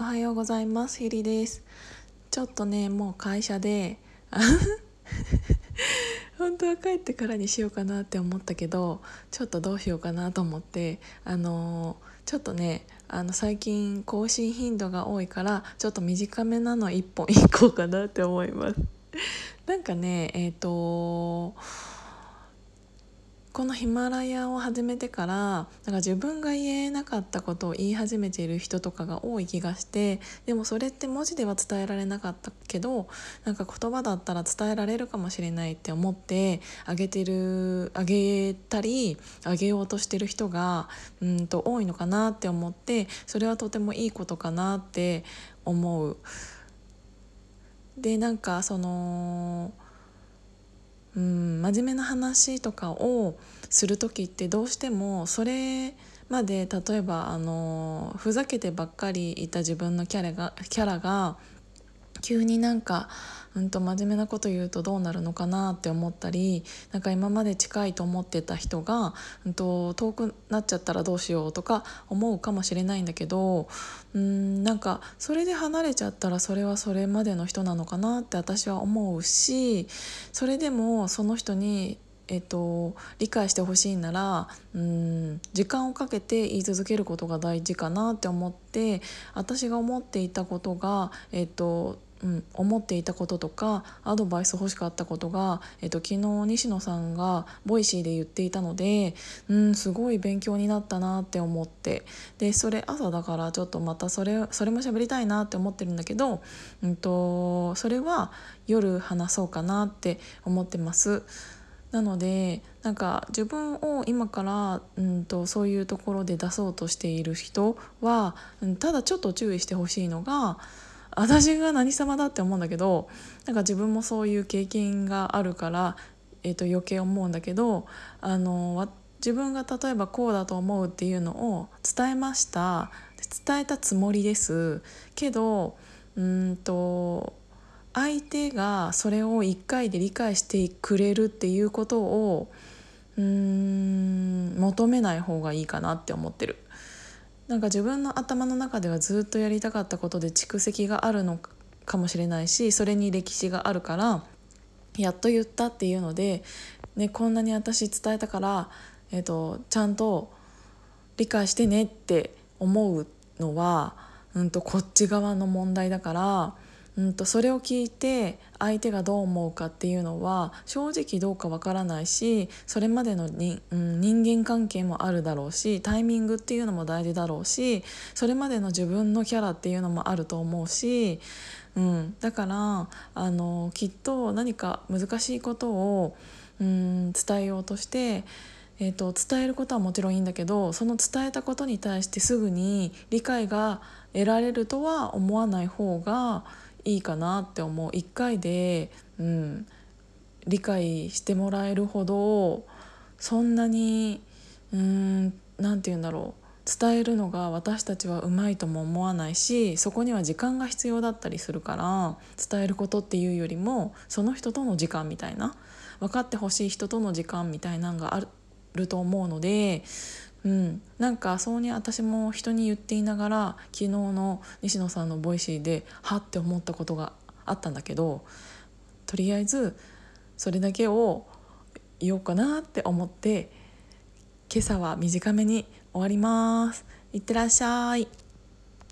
おはようございます。ひりです。ちょっとねもう会社で 本当は帰ってからにしようかなって思ったけどちょっとどうしようかなと思ってあのー、ちょっとねあの最近更新頻度が多いからちょっと短めなの1本いこうかなって思います。なんかねえっ、ー、とこのヒマラヤを始めてからなんか自分が言えなかったことを言い始めている人とかが多い気がしてでもそれって文字では伝えられなかったけどなんか言葉だったら伝えられるかもしれないって思ってあげてるあげたりあげようとしてる人がうんと多いのかなって思ってそれはとてもいいことかなって思う。でなんかそのうん真面目な話とかをする時ってどうしてもそれまで例えばあのふざけてばっかりいた自分のキャラがキャラが急になんか、うんと、真面目なこと言うとどうなるのかなって思ったりなんか今まで近いと思ってた人が、うんと、遠くなっちゃったらどうしようとか思うかもしれないんだけどうんなんかそれで離れちゃったらそれはそれまでの人なのかなって私は思うしそれでもその人にえっと、理解してほしいならうん時間をかけて言い続けることが大事かなって思って私が思っていたことが、えっとうん、思っていたこととかアドバイス欲しかったことが、えっと、昨日西野さんが Voicy で言っていたので、うん、すごい勉強になったなって思ってでそれ朝だからちょっとまたそれそれも喋りたいなって思ってるんだけど、うんとそれは夜話そうかなって思ってます。なのでなんか自分を今からうんとそういうところで出そうとしている人は、うん、ただちょっと注意してほしいのが私が何様だって思うんだけどなんか自分もそういう経験があるから、えー、と余計思うんだけどあの自分が例えばこうだと思うっていうのを伝えました。伝えたつもりです。けどうんと相手がそれを1回で理解してくれるっていうことをうん求めない方がいいかなって思ってる。なんか自分の頭の中ではずっとやりたかったことで蓄積があるのかもしれないしそれに歴史があるからやっと言ったっていうので、ね、こんなに私伝えたから、えーと、ちゃんと理解してねって思うのは、うんとこっち側の問題だからうんとそれを聞いて相手がどう思うかっていうのは正直どうかわからないしそれまでのに、うん、人間関係もあるだろうしタイミングっていうのも大事だろうしそれまでの自分のキャラっていうのもあると思うし、うん、だからあのきっと何か難しいことを、うん、伝えようとして。えーと伝えることはもちろんいいんだけどその伝えたことに対してすぐに理解が得られるとは思わない方がいいかなって思う。1回で、うん、理解してもらえるほどそんなに何て言うんだろう。伝えるのが私たちはうまいとも思わないしそこには時間が必要だったりするから伝えることっていうよりもその人との時間みたいな分かってほしい人との時間みたいなのがあると思うのでうん、なんかそうに私も人に言っていながら昨日の西野さんの Voicy ではって思ったことがあったんだけどとりあえずそれだけを言おうかなって思って今朝は短めに終わります。いってらっしゃい。